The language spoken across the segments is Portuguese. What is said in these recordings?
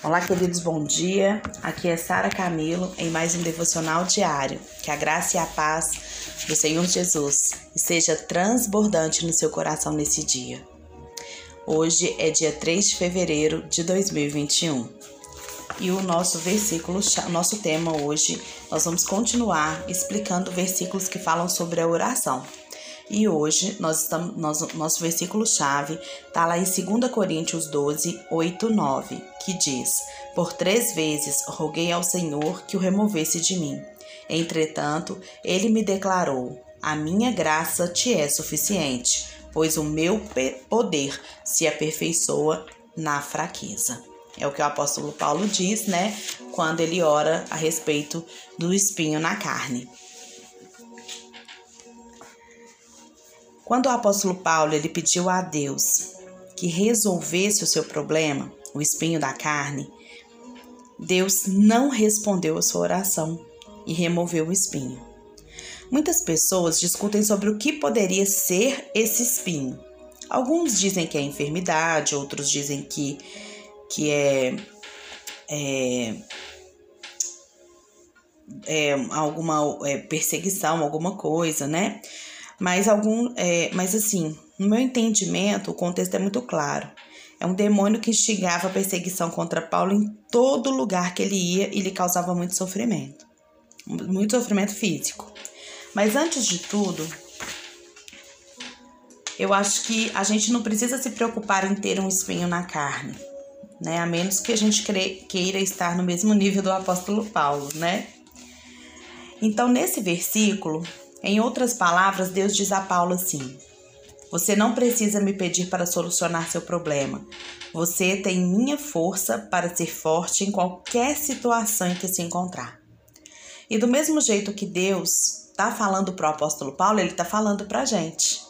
Olá, queridos, bom dia. Aqui é Sara Camilo em mais um devocional diário. Que a graça e a paz do Senhor Jesus seja transbordante no seu coração nesse dia. Hoje é dia 3 de fevereiro de 2021. E o nosso versículo, nosso tema hoje, nós vamos continuar explicando versículos que falam sobre a oração. E hoje nós estamos, nosso versículo chave está lá em 2 Coríntios 12, 8, 9, que diz: Por três vezes roguei ao Senhor que o removesse de mim. Entretanto, ele me declarou: A minha graça te é suficiente, pois o meu poder se aperfeiçoa na fraqueza. É o que o apóstolo Paulo diz, né? Quando ele ora a respeito do espinho na carne. Quando o apóstolo Paulo ele pediu a Deus que resolvesse o seu problema, o espinho da carne, Deus não respondeu a sua oração e removeu o espinho. Muitas pessoas discutem sobre o que poderia ser esse espinho. Alguns dizem que é enfermidade, outros dizem que, que é, é, é alguma é, perseguição, alguma coisa, né? Mas algum, é, mas assim, no meu entendimento, o contexto é muito claro. É um demônio que instigava a perseguição contra Paulo em todo lugar que ele ia e lhe causava muito sofrimento. Muito sofrimento físico. Mas antes de tudo, eu acho que a gente não precisa se preocupar em ter um espinho na carne, né? A menos que a gente queira estar no mesmo nível do apóstolo Paulo, né? Então, nesse versículo, em outras palavras, Deus diz a Paulo assim: Você não precisa me pedir para solucionar seu problema. Você tem minha força para ser forte em qualquer situação em que se encontrar. E do mesmo jeito que Deus está falando para o apóstolo Paulo, ele está falando para a gente.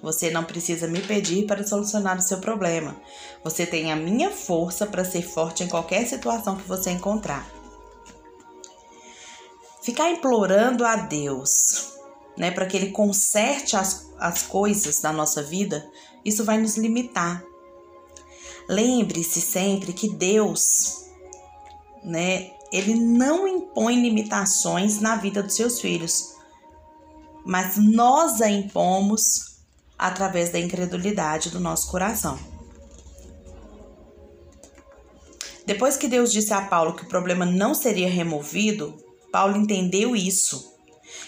Você não precisa me pedir para solucionar o seu problema. Você tem a minha força para ser forte em qualquer situação que você encontrar. Ficar implorando a Deus, né, para que Ele conserte as, as coisas da nossa vida, isso vai nos limitar. Lembre-se sempre que Deus, né, Ele não impõe limitações na vida dos seus filhos, mas nós a impomos através da incredulidade do nosso coração. Depois que Deus disse a Paulo que o problema não seria removido, Paulo entendeu isso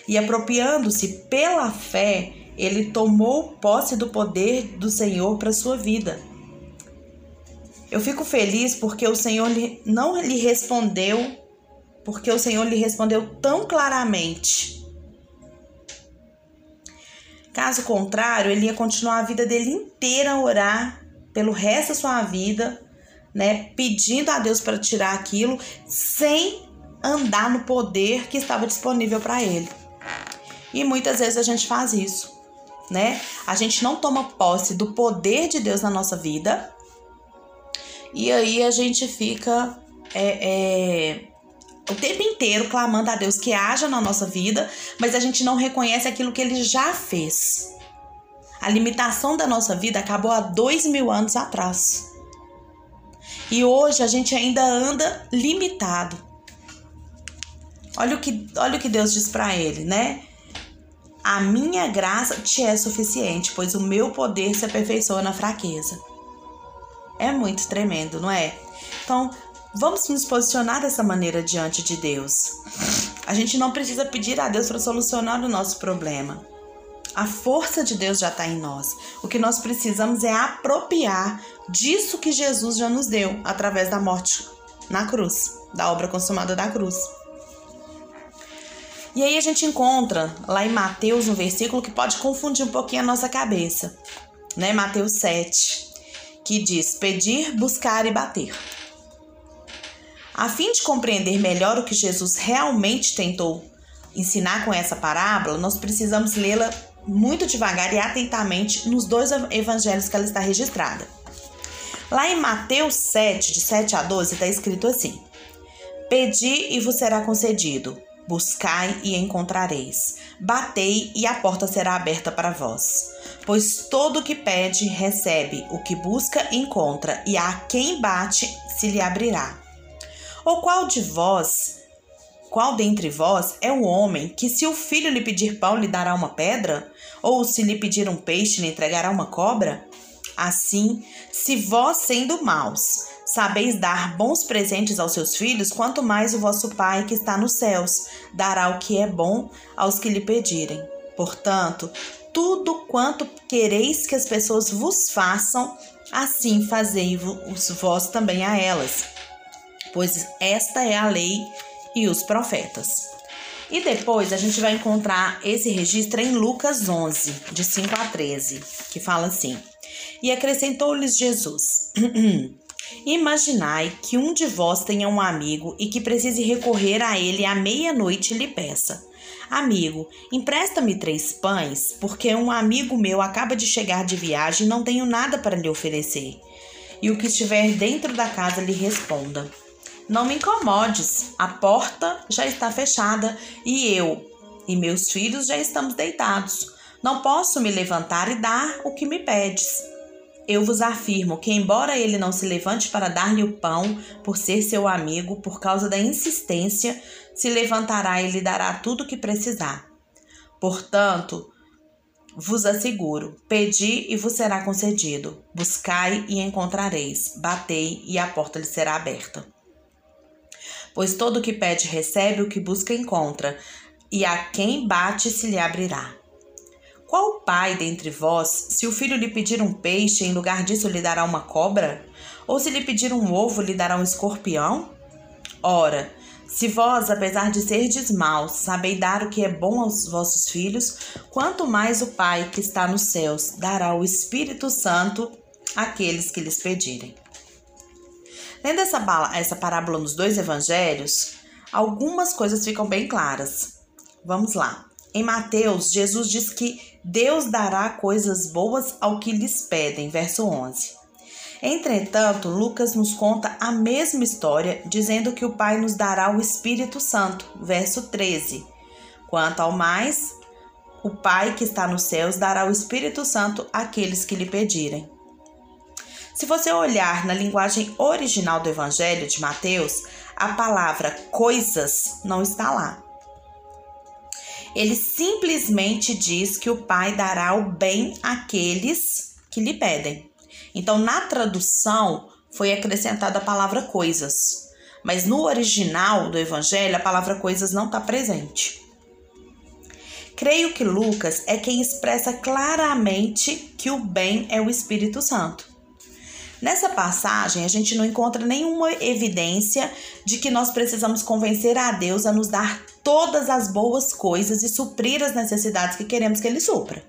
e, apropriando-se pela fé, ele tomou posse do poder do Senhor para sua vida. Eu fico feliz porque o Senhor não lhe respondeu, porque o Senhor lhe respondeu tão claramente. Caso contrário, ele ia continuar a vida dele inteira a orar pelo resto da sua vida, né, pedindo a Deus para tirar aquilo, sem andar no poder que estava disponível para ele. E muitas vezes a gente faz isso, né? A gente não toma posse do poder de Deus na nossa vida e aí a gente fica é, é, o tempo inteiro clamando a Deus que haja na nossa vida, mas a gente não reconhece aquilo que Ele já fez. A limitação da nossa vida acabou há dois mil anos atrás. E hoje a gente ainda anda limitado. Olha o que, olha o que Deus diz para ele, né? A minha graça te é suficiente, pois o meu poder se aperfeiçoa na fraqueza. É muito tremendo, não é? Então, vamos nos posicionar dessa maneira diante de Deus. A gente não precisa pedir a Deus para solucionar o nosso problema. A força de Deus já está em nós. O que nós precisamos é apropriar disso que Jesus já nos deu através da morte na cruz, da obra consumada da cruz. E aí a gente encontra lá em Mateus um versículo que pode confundir um pouquinho a nossa cabeça, né? Mateus 7, que diz: pedir, buscar e bater. A fim de compreender melhor o que Jesus realmente tentou ensinar com essa parábola, nós precisamos lê-la muito devagar e atentamente nos dois evangelhos que ela está registrada. Lá em Mateus 7, de 7 a 12, está escrito assim: Pedi e vos será concedido Buscai e encontrareis. Batei e a porta será aberta para vós. Pois todo o que pede, recebe, o que busca, encontra, e a quem bate, se lhe abrirá. Ou qual de vós, qual dentre vós é o homem que, se o filho lhe pedir pão, lhe dará uma pedra? Ou se lhe pedir um peixe, lhe entregará uma cobra? Assim, se vós, sendo maus, sabeis dar bons presentes aos seus filhos, quanto mais o vosso Pai que está nos céus dará o que é bom aos que lhe pedirem. Portanto, tudo quanto quereis que as pessoas vos façam, assim fazei-vos vós também a elas, pois esta é a lei e os profetas. E depois a gente vai encontrar esse registro em Lucas 11, de 5 a 13, que fala assim: e acrescentou-lhes Jesus: Imaginai que um de vós tenha um amigo e que precise recorrer a ele à meia-noite e lhe peça: Amigo, empresta-me três pães, porque um amigo meu acaba de chegar de viagem e não tenho nada para lhe oferecer. E o que estiver dentro da casa lhe responda: Não me incomodes, a porta já está fechada e eu e meus filhos já estamos deitados. Não posso me levantar e dar o que me pedes. Eu vos afirmo que, embora ele não se levante para dar-lhe o pão, por ser seu amigo, por causa da insistência, se levantará e lhe dará tudo o que precisar. Portanto, vos asseguro: pedi e vos será concedido, buscai e encontrareis, batei e a porta lhe será aberta. Pois todo o que pede recebe, o que busca encontra, e a quem bate se lhe abrirá. Qual pai dentre vós, se o filho lhe pedir um peixe, em lugar disso lhe dará uma cobra? Ou se lhe pedir um ovo, lhe dará um escorpião? Ora, se vós, apesar de serdes maus, sabeis dar o que é bom aos vossos filhos, quanto mais o Pai que está nos céus dará o Espírito Santo àqueles que lhes pedirem. Lendo essa, essa parábola nos dois evangelhos, algumas coisas ficam bem claras. Vamos lá. Em Mateus, Jesus diz que Deus dará coisas boas ao que lhes pedem, verso 11. Entretanto, Lucas nos conta a mesma história, dizendo que o Pai nos dará o Espírito Santo, verso 13. Quanto ao mais, o Pai que está nos céus dará o Espírito Santo àqueles que lhe pedirem. Se você olhar na linguagem original do Evangelho de Mateus, a palavra coisas não está lá. Ele simplesmente diz que o Pai dará o bem àqueles que lhe pedem. Então, na tradução, foi acrescentada a palavra coisas. Mas no original do Evangelho, a palavra coisas não está presente. Creio que Lucas é quem expressa claramente que o bem é o Espírito Santo. Nessa passagem, a gente não encontra nenhuma evidência de que nós precisamos convencer a Deus a nos dar todas as boas coisas e suprir as necessidades que queremos que Ele supra.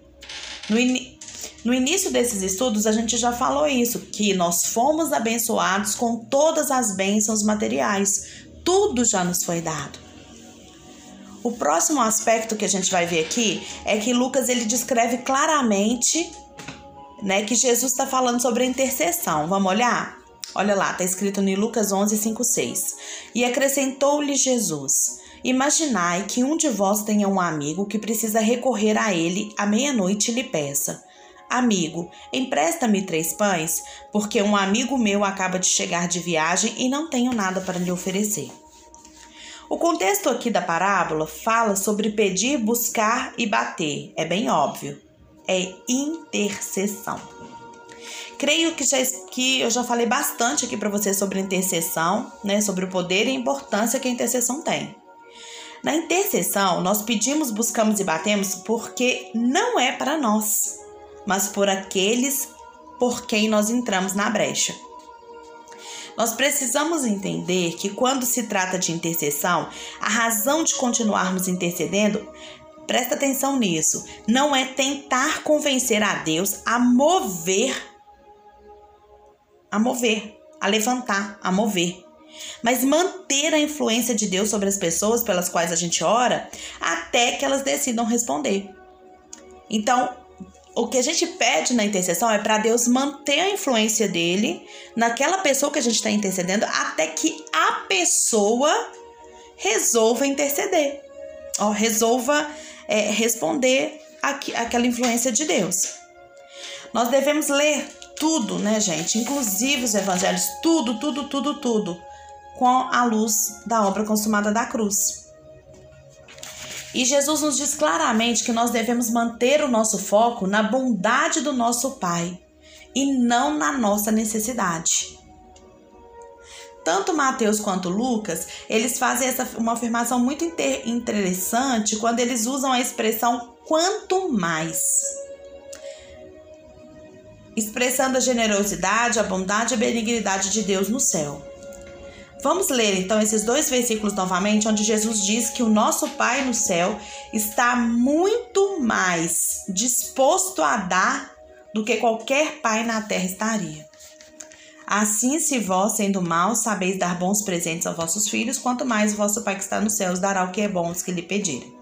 No, in... no início desses estudos, a gente já falou isso, que nós fomos abençoados com todas as bênçãos materiais. Tudo já nos foi dado. O próximo aspecto que a gente vai ver aqui é que Lucas ele descreve claramente né, que Jesus está falando sobre a intercessão. Vamos olhar? Olha lá, está escrito em Lucas 11, 5, 6. E acrescentou-lhe Jesus: Imaginai que um de vós tenha um amigo que precisa recorrer a ele à meia-noite e lhe peça: Amigo, empresta-me três pães, porque um amigo meu acaba de chegar de viagem e não tenho nada para lhe oferecer. O contexto aqui da parábola fala sobre pedir, buscar e bater. É bem óbvio é intercessão. Creio que, já, que eu já falei bastante aqui para você sobre intercessão, né, sobre o poder e a importância que a intercessão tem. Na intercessão, nós pedimos, buscamos e batemos porque não é para nós, mas por aqueles por quem nós entramos na brecha. Nós precisamos entender que quando se trata de intercessão, a razão de continuarmos intercedendo Presta atenção nisso. Não é tentar convencer a Deus a mover, a mover, a levantar, a mover. Mas manter a influência de Deus sobre as pessoas pelas quais a gente ora até que elas decidam responder. Então, o que a gente pede na intercessão é para Deus manter a influência dele naquela pessoa que a gente está intercedendo até que a pessoa resolva interceder. Ó, resolva é, responder aqu aquela influência de Deus. Nós devemos ler tudo, né, gente? Inclusive os evangelhos, tudo, tudo, tudo, tudo, com a luz da obra consumada da cruz. E Jesus nos diz claramente que nós devemos manter o nosso foco na bondade do nosso Pai e não na nossa necessidade. Tanto Mateus quanto Lucas, eles fazem essa uma afirmação muito interessante quando eles usam a expressão quanto mais. Expressando a generosidade, a bondade e a benignidade de Deus no céu. Vamos ler então esses dois versículos novamente, onde Jesus diz que o nosso Pai no céu está muito mais disposto a dar do que qualquer pai na terra estaria. Assim, se vós, sendo maus, sabeis dar bons presentes aos vossos filhos, quanto mais o vosso Pai que está nos céus dará o que é bom aos que lhe pedirem.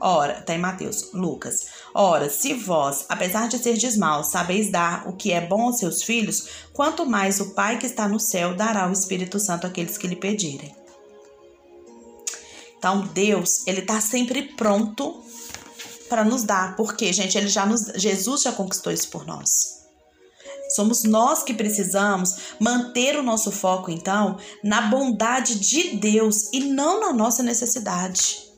Ora, está em Mateus, Lucas. Ora, se vós, apesar de serdes maus, sabeis dar o que é bom aos seus filhos, quanto mais o Pai que está no céu dará o Espírito Santo àqueles que lhe pedirem. Então, Deus, ele está sempre pronto para nos dar, porque, gente, ele já nos, Jesus já conquistou isso por nós. Somos nós que precisamos manter o nosso foco, então, na bondade de Deus e não na nossa necessidade.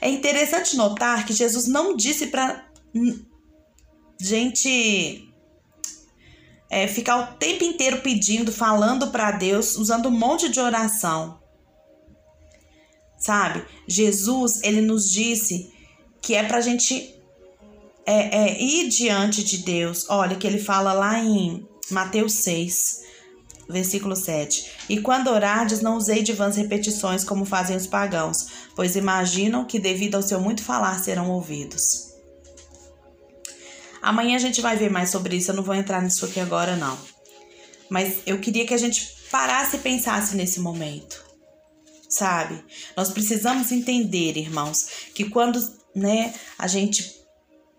É interessante notar que Jesus não disse para gente é, ficar o tempo inteiro pedindo, falando para Deus, usando um monte de oração. Sabe? Jesus, ele nos disse que é para a gente é, é, ir diante de Deus. Olha, que ele fala lá em Mateus 6, versículo 7. E quando orardes, não usei de vãs repetições como fazem os pagãos, pois imaginam que, devido ao seu muito falar, serão ouvidos. Amanhã a gente vai ver mais sobre isso, eu não vou entrar nisso aqui agora, não. Mas eu queria que a gente parasse e pensasse nesse momento. Sabe? Nós precisamos entender, irmãos, que quando né, a gente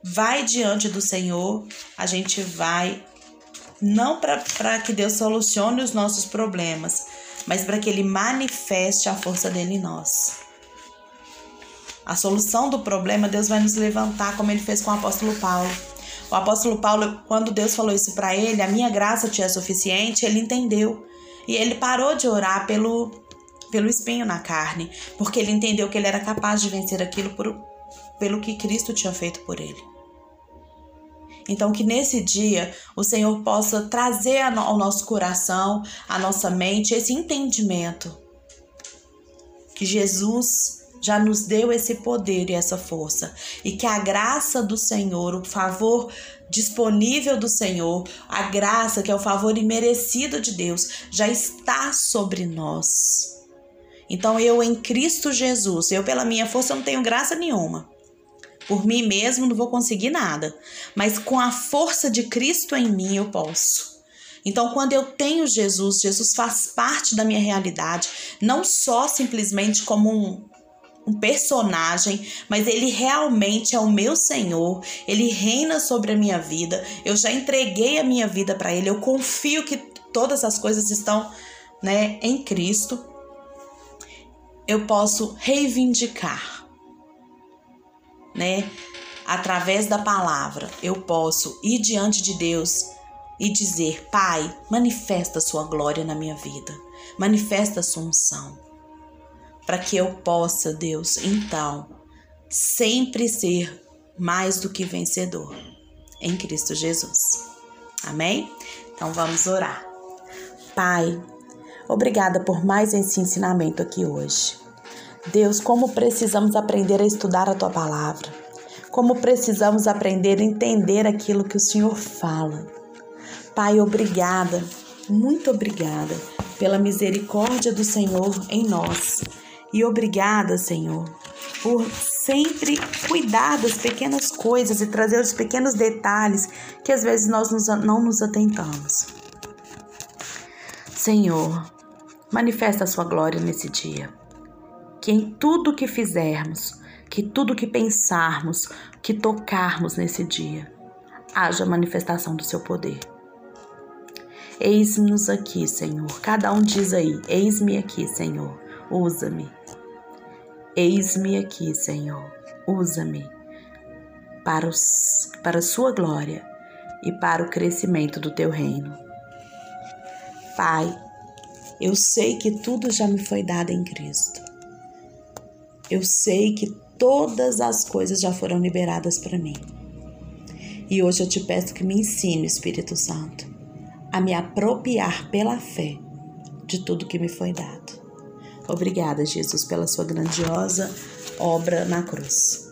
vai diante do Senhor, a gente vai não para que Deus solucione os nossos problemas, mas para que Ele manifeste a força dele em nós. A solução do problema, Deus vai nos levantar, como Ele fez com o apóstolo Paulo. O apóstolo Paulo, quando Deus falou isso para ele, a minha graça te é suficiente, ele entendeu. E ele parou de orar pelo, pelo espinho na carne, porque ele entendeu que ele era capaz de vencer aquilo por, pelo que Cristo tinha feito por ele. Então, que nesse dia o Senhor possa trazer ao nosso coração, à nossa mente, esse entendimento. Que Jesus já nos deu esse poder e essa força. E que a graça do Senhor, o favor disponível do Senhor, a graça que é o favor imerecido de Deus, já está sobre nós. Então eu em Cristo Jesus, eu pela minha força não tenho graça nenhuma. Por mim mesmo não vou conseguir nada, mas com a força de Cristo em mim eu posso. Então, quando eu tenho Jesus, Jesus faz parte da minha realidade, não só simplesmente como um, um personagem, mas ele realmente é o meu Senhor, ele reina sobre a minha vida. Eu já entreguei a minha vida para ele, eu confio que todas as coisas estão, né, em Cristo. Eu posso reivindicar né? Através da palavra, eu posso ir diante de Deus e dizer: Pai, manifesta a sua glória na minha vida, manifesta a sua unção, para que eu possa, Deus, então, sempre ser mais do que vencedor em Cristo Jesus. Amém? Então vamos orar. Pai, obrigada por mais esse ensinamento aqui hoje. Deus, como precisamos aprender a estudar a tua palavra. Como precisamos aprender a entender aquilo que o Senhor fala. Pai, obrigada, muito obrigada pela misericórdia do Senhor em nós. E obrigada, Senhor, por sempre cuidar das pequenas coisas e trazer os pequenos detalhes que às vezes nós não nos atentamos. Senhor, manifesta a sua glória nesse dia que em tudo que fizermos, que tudo que pensarmos, que tocarmos nesse dia, haja manifestação do seu poder. Eis-nos aqui, Senhor. Cada um diz aí: Eis-me aqui, Senhor. Usa-me. Eis-me aqui, Senhor. Usa-me para, para a sua glória e para o crescimento do teu reino. Pai, eu sei que tudo já me foi dado em Cristo. Eu sei que todas as coisas já foram liberadas para mim. E hoje eu te peço que me ensine, Espírito Santo, a me apropriar pela fé de tudo que me foi dado. Obrigada, Jesus, pela sua grandiosa obra na cruz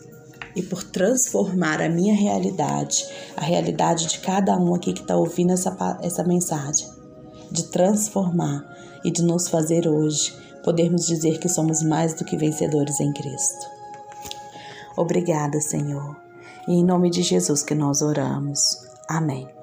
e por transformar a minha realidade, a realidade de cada um aqui que está ouvindo essa, essa mensagem, de transformar e de nos fazer hoje podermos dizer que somos mais do que vencedores em Cristo. Obrigada, Senhor. E em nome de Jesus que nós oramos. Amém.